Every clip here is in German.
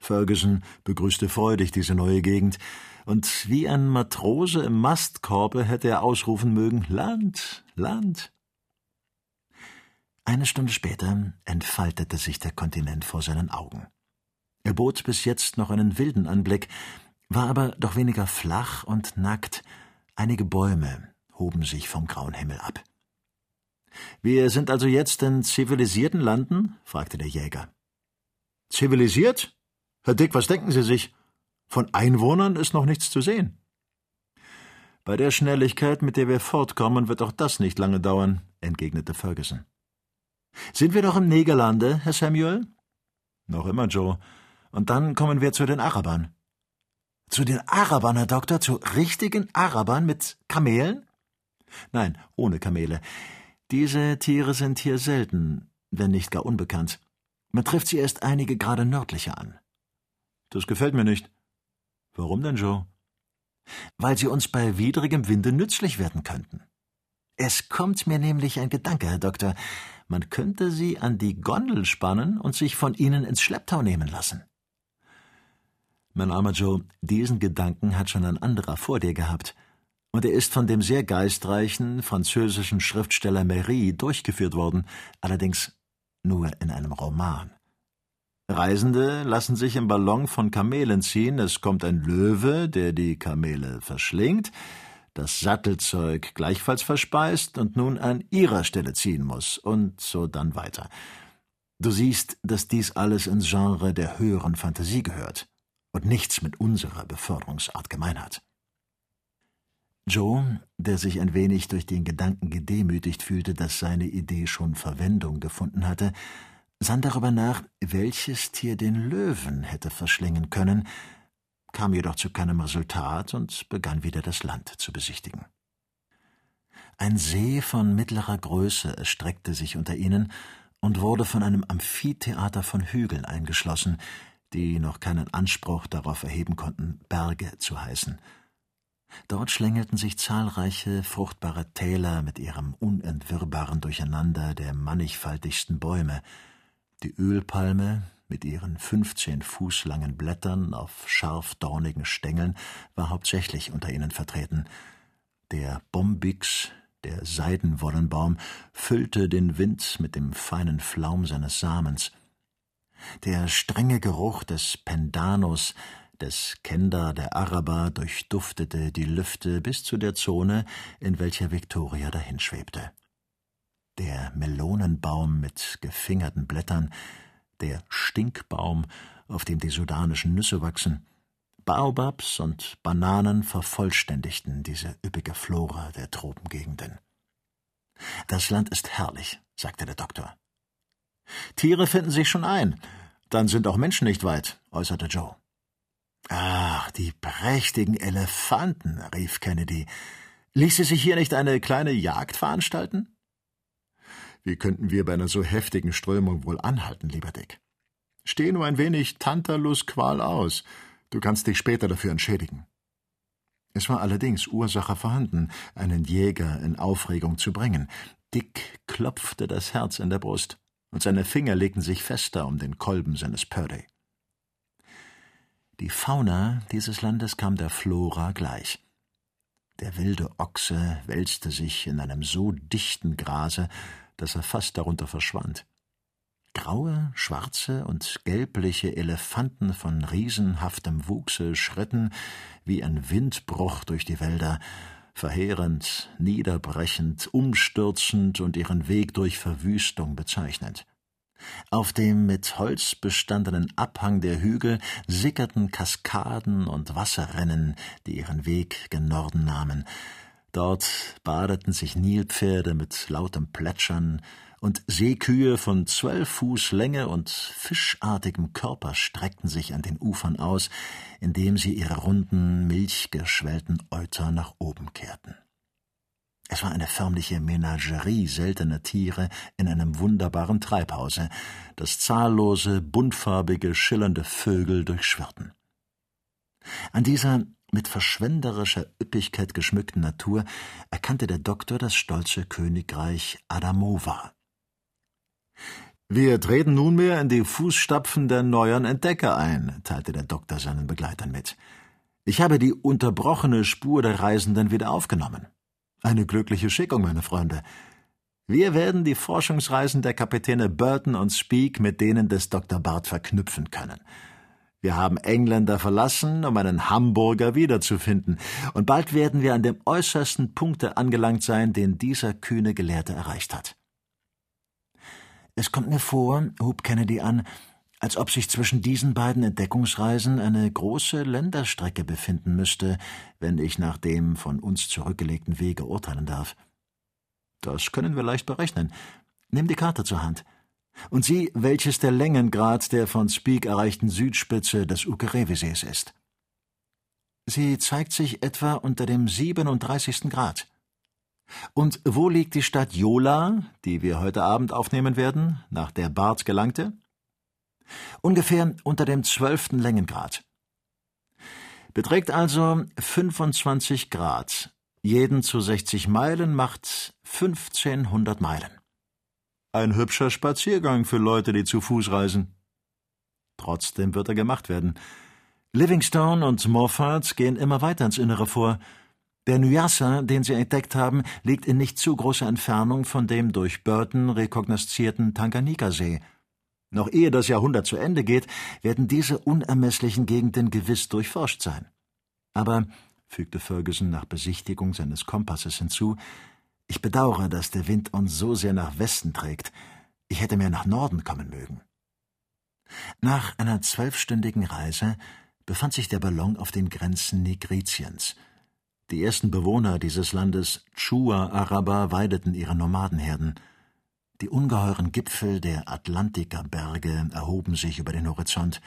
Ferguson begrüßte freudig diese neue Gegend, und wie ein Matrose im Mastkorbe hätte er ausrufen mögen Land, Land. Eine Stunde später entfaltete sich der Kontinent vor seinen Augen. Er bot bis jetzt noch einen wilden Anblick, war aber doch weniger flach und nackt. Einige Bäume hoben sich vom grauen Himmel ab. Wir sind also jetzt in zivilisierten Landen? fragte der Jäger. Zivilisiert? Herr Dick, was denken Sie sich? Von Einwohnern ist noch nichts zu sehen. Bei der Schnelligkeit, mit der wir fortkommen, wird auch das nicht lange dauern, entgegnete Ferguson. Sind wir doch im Negerlande, Herr Samuel? Noch immer, Joe. Und dann kommen wir zu den Arabern. Zu den Arabern, Herr Doktor, zu richtigen Arabern mit Kamelen? Nein, ohne Kamele. Diese Tiere sind hier selten, wenn nicht gar unbekannt. Man trifft sie erst einige Grade nördlicher an. Das gefällt mir nicht. Warum denn, Joe? Weil sie uns bei widrigem Winde nützlich werden könnten. Es kommt mir nämlich ein Gedanke, Herr Doktor. Man könnte sie an die Gondel spannen und sich von ihnen ins Schlepptau nehmen lassen. Mein armer Joe, diesen Gedanken hat schon ein anderer vor dir gehabt und er ist von dem sehr geistreichen französischen Schriftsteller Méry durchgeführt worden, allerdings nur in einem Roman. Reisende lassen sich im Ballon von Kamelen ziehen, es kommt ein Löwe, der die Kamele verschlingt, das Sattelzeug gleichfalls verspeist und nun an ihrer Stelle ziehen muss, und so dann weiter. Du siehst, dass dies alles ins Genre der höheren Fantasie gehört und nichts mit unserer Beförderungsart gemein hat. Joe, der sich ein wenig durch den Gedanken gedemütigt fühlte, dass seine Idee schon Verwendung gefunden hatte, sann darüber nach, welches Tier den Löwen hätte verschlingen können, kam jedoch zu keinem Resultat und begann wieder das Land zu besichtigen. Ein See von mittlerer Größe erstreckte sich unter ihnen und wurde von einem Amphitheater von Hügeln eingeschlossen, die noch keinen Anspruch darauf erheben konnten, Berge zu heißen – Dort schlängelten sich zahlreiche fruchtbare Täler mit ihrem unentwirrbaren Durcheinander der mannigfaltigsten Bäume. Die Ölpalme mit ihren fünfzehn Fuß langen Blättern auf scharf dornigen Stängeln war hauptsächlich unter ihnen vertreten. Der Bombix, der Seidenwollenbaum, füllte den Wind mit dem feinen Flaum seines Samens. Der strenge Geruch des Pendanus des Kenda der Araber durchduftete die Lüfte bis zu der Zone, in welcher Victoria dahinschwebte. Der Melonenbaum mit gefingerten Blättern, der Stinkbaum, auf dem die sudanischen Nüsse wachsen, Baobabs und Bananen vervollständigten diese üppige Flora der Tropengegenden. Das Land ist herrlich, sagte der Doktor. Tiere finden sich schon ein, dann sind auch Menschen nicht weit, äußerte Joe. Ach, die prächtigen Elefanten, rief Kennedy. Ließe sich hier nicht eine kleine Jagd veranstalten? Wie könnten wir bei einer so heftigen Strömung wohl anhalten, lieber Dick? Steh nur ein wenig Tantalusqual aus. Du kannst dich später dafür entschädigen. Es war allerdings Ursache vorhanden, einen Jäger in Aufregung zu bringen. Dick klopfte das Herz in der Brust, und seine Finger legten sich fester um den Kolben seines Purdy. Die Fauna dieses Landes kam der Flora gleich. Der wilde Ochse wälzte sich in einem so dichten Grase, dass er fast darunter verschwand. Graue, schwarze und gelbliche Elefanten von riesenhaftem Wuchse schritten wie ein Windbruch durch die Wälder, verheerend, niederbrechend, umstürzend und ihren Weg durch Verwüstung bezeichnend. Auf dem mit Holz bestandenen Abhang der Hügel sickerten Kaskaden und Wasserrennen, die ihren Weg gen Norden nahmen. Dort badeten sich Nilpferde mit lautem Plätschern, und Seekühe von zwölf Fuß Länge und fischartigem Körper streckten sich an den Ufern aus, indem sie ihre runden, milchgeschwellten Euter nach oben kehrten. Es war eine förmliche Menagerie seltener Tiere in einem wunderbaren Treibhause, das zahllose, buntfarbige, schillernde Vögel durchschwirrten. An dieser mit verschwenderischer Üppigkeit geschmückten Natur erkannte der Doktor das stolze Königreich Adamova. Wir treten nunmehr in die Fußstapfen der neueren Entdecker ein, teilte der Doktor seinen Begleitern mit. Ich habe die unterbrochene Spur der Reisenden wieder aufgenommen. Eine glückliche Schickung, meine Freunde. Wir werden die Forschungsreisen der Kapitäne Burton und Speak mit denen des Dr. Bart verknüpfen können. Wir haben Engländer verlassen, um einen Hamburger wiederzufinden, und bald werden wir an dem äußersten Punkte angelangt sein, den dieser kühne Gelehrte erreicht hat. Es kommt mir vor, hub Kennedy an, als ob sich zwischen diesen beiden Entdeckungsreisen eine große Länderstrecke befinden müsste, wenn ich nach dem von uns zurückgelegten Wege urteilen darf. Das können wir leicht berechnen. Nimm die Karte zur Hand und sieh, welches der Längengrad der von Speak erreichten Südspitze des Ukerewesees ist. Sie zeigt sich etwa unter dem 37. Grad. Und wo liegt die Stadt Jola, die wir heute Abend aufnehmen werden, nach der Bart gelangte? Ungefähr unter dem zwölften Längengrad. Beträgt also 25 Grad. Jeden zu 60 Meilen macht 1500 Meilen. Ein hübscher Spaziergang für Leute, die zu Fuß reisen. Trotzdem wird er gemacht werden. Livingstone und Moffat gehen immer weiter ins Innere vor, der Nyassa, den sie entdeckt haben, liegt in nicht zu großer Entfernung von dem durch Burton rekognoszierten Tanganika-See. Noch ehe das Jahrhundert zu Ende geht, werden diese unermesslichen Gegenden gewiss durchforscht sein. Aber, fügte Ferguson nach Besichtigung seines Kompasses hinzu, ich bedauere, dass der Wind uns so sehr nach Westen trägt. Ich hätte mehr nach Norden kommen mögen. Nach einer zwölfstündigen Reise befand sich der Ballon auf den Grenzen Nigritiens – die ersten Bewohner dieses Landes, Chua-Araber, weideten ihre Nomadenherden. Die ungeheuren Gipfel der Atlantikerberge erhoben sich über den Horizont,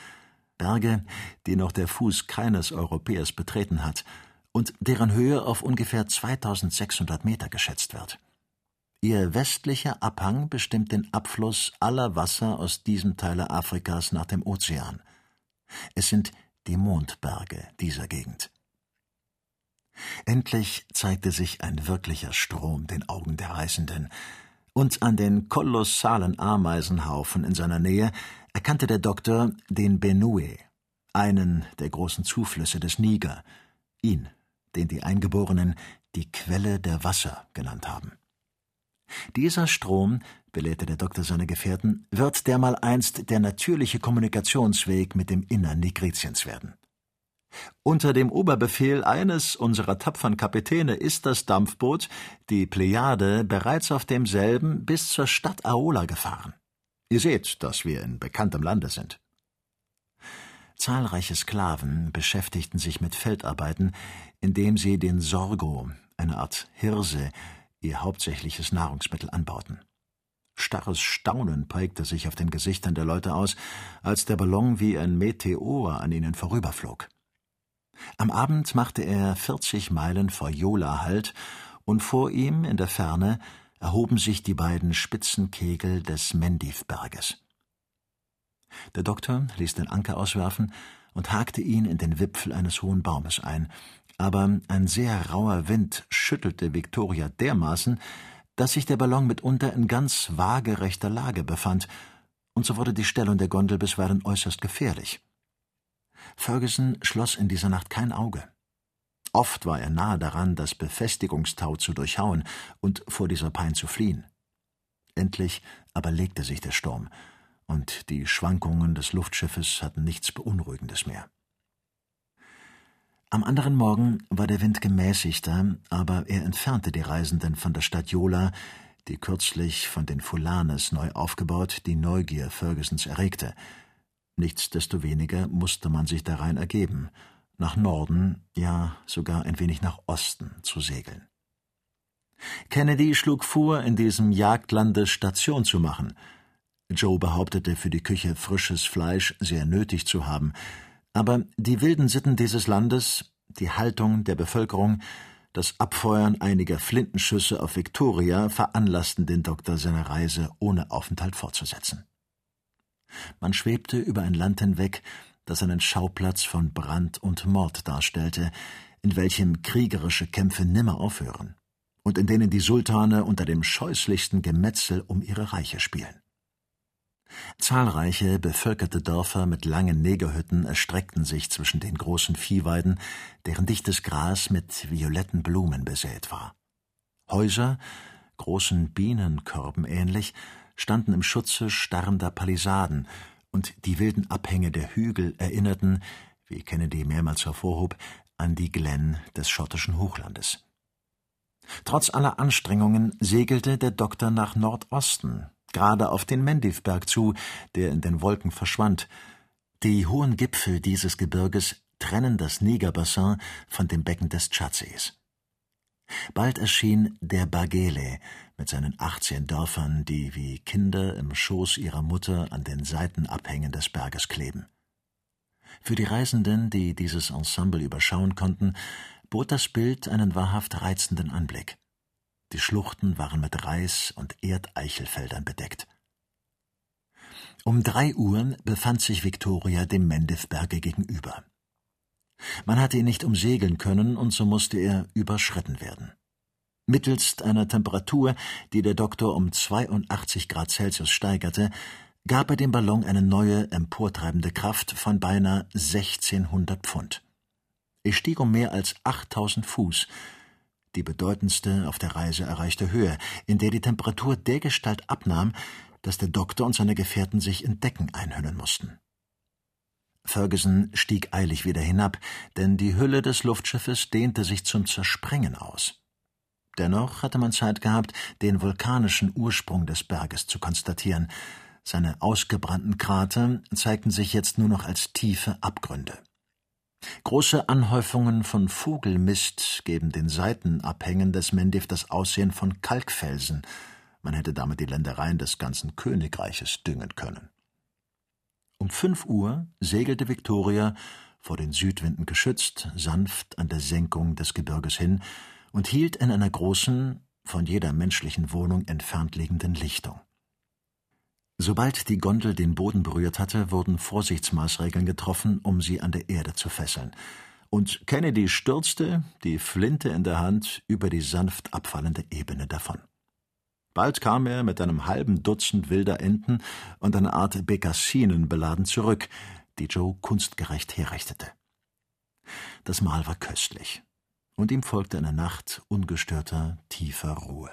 Berge, die noch der Fuß keines Europäers betreten hat und deren Höhe auf ungefähr 2600 Meter geschätzt wird. Ihr westlicher Abhang bestimmt den Abfluss aller Wasser aus diesem Teile Afrikas nach dem Ozean. Es sind die Mondberge dieser Gegend. Endlich zeigte sich ein wirklicher Strom den Augen der Reisenden, und an den kolossalen Ameisenhaufen in seiner Nähe erkannte der Doktor den Benue, einen der großen Zuflüsse des Niger, ihn, den die Eingeborenen die Quelle der Wasser genannt haben. Dieser Strom, belehrte der Doktor seine Gefährten, wird dermaleinst der natürliche Kommunikationsweg mit dem Innern Nigritiens werden. Unter dem Oberbefehl eines unserer tapfern Kapitäne ist das Dampfboot, die Plejade, bereits auf demselben bis zur Stadt Aola gefahren. Ihr seht, dass wir in bekanntem Lande sind. Zahlreiche Sklaven beschäftigten sich mit Feldarbeiten, indem sie den Sorgo, eine Art Hirse, ihr hauptsächliches Nahrungsmittel anbauten. Starres Staunen prägte sich auf den Gesichtern der Leute aus, als der Ballon wie ein Meteor an ihnen vorüberflog. Am Abend machte er vierzig Meilen vor Jola Halt, und vor ihm in der Ferne erhoben sich die beiden spitzen Kegel des Mendivberges. Der Doktor ließ den Anker auswerfen und hakte ihn in den Wipfel eines hohen Baumes ein, aber ein sehr rauer Wind schüttelte Viktoria dermaßen, dass sich der Ballon mitunter in ganz waagerechter Lage befand, und so wurde die Stellung der Gondel bisweilen äußerst gefährlich. Ferguson schloss in dieser Nacht kein Auge. Oft war er nahe daran, das Befestigungstau zu durchhauen und vor dieser Pein zu fliehen. Endlich aber legte sich der Sturm, und die Schwankungen des Luftschiffes hatten nichts Beunruhigendes mehr. Am anderen Morgen war der Wind gemäßigter, aber er entfernte die Reisenden von der Stadt Jola, die kürzlich von den Fulanes neu aufgebaut die Neugier Fergusons erregte, Nichtsdestoweniger musste man sich darein ergeben, nach Norden, ja sogar ein wenig nach Osten zu segeln. Kennedy schlug vor, in diesem Jagdlande Station zu machen. Joe behauptete, für die Küche frisches Fleisch sehr nötig zu haben, aber die wilden Sitten dieses Landes, die Haltung der Bevölkerung, das Abfeuern einiger Flintenschüsse auf Victoria veranlassten den Doktor seine Reise ohne Aufenthalt fortzusetzen. Man schwebte über ein Land hinweg, das einen Schauplatz von Brand und Mord darstellte, in welchem kriegerische Kämpfe nimmer aufhören und in denen die Sultane unter dem scheußlichsten Gemetzel um ihre Reiche spielen. Zahlreiche bevölkerte Dörfer mit langen Negerhütten erstreckten sich zwischen den großen Viehweiden, deren dichtes Gras mit violetten Blumen besät war. Häuser, großen Bienenkörben ähnlich, standen im Schutze starrender Palisaden, und die wilden Abhänge der Hügel erinnerten, wie Kennedy mehrmals hervorhob, an die Glen des schottischen Hochlandes. Trotz aller Anstrengungen segelte der Doktor nach Nordosten, gerade auf den Mendivberg zu, der in den Wolken verschwand. Die hohen Gipfel dieses Gebirges trennen das Negerbassin von dem Becken des Tschadsees. Bald erschien der Bagele mit seinen achtzehn Dörfern, die wie Kinder im Schoß ihrer Mutter an den Seitenabhängen des Berges kleben. Für die Reisenden, die dieses Ensemble überschauen konnten, bot das Bild einen wahrhaft reizenden Anblick. Die Schluchten waren mit Reis- und Erdeichelfeldern bedeckt. Um drei Uhr befand sich Victoria dem Mendivberge gegenüber. Man hatte ihn nicht umsegeln können, und so musste er überschritten werden. Mittelst einer Temperatur, die der Doktor um 82 Grad Celsius steigerte, gab er dem Ballon eine neue, emportreibende Kraft von beinahe 1600 Pfund. Er stieg um mehr als 8000 Fuß, die bedeutendste auf der Reise erreichte Höhe, in der die Temperatur dergestalt abnahm, dass der Doktor und seine Gefährten sich in Decken einhüllen mussten. Ferguson stieg eilig wieder hinab, denn die Hülle des Luftschiffes dehnte sich zum Zersprengen aus. Dennoch hatte man Zeit gehabt, den vulkanischen Ursprung des Berges zu konstatieren. Seine ausgebrannten Krater zeigten sich jetzt nur noch als tiefe Abgründe. Große Anhäufungen von Vogelmist geben den Seitenabhängen des Mendiv das Aussehen von Kalkfelsen. Man hätte damit die Ländereien des ganzen Königreiches düngen können. Um fünf Uhr segelte Victoria, vor den Südwinden geschützt, sanft an der Senkung des Gebirges hin und hielt in einer großen, von jeder menschlichen Wohnung entfernt liegenden Lichtung. Sobald die Gondel den Boden berührt hatte, wurden Vorsichtsmaßregeln getroffen, um sie an der Erde zu fesseln. Und Kennedy stürzte, die Flinte in der Hand, über die sanft abfallende Ebene davon. Bald kam er mit einem halben Dutzend wilder Enten und einer Art Bekassinen beladen zurück, die Joe kunstgerecht herrichtete. Das Mahl war köstlich, und ihm folgte eine Nacht ungestörter, tiefer Ruhe.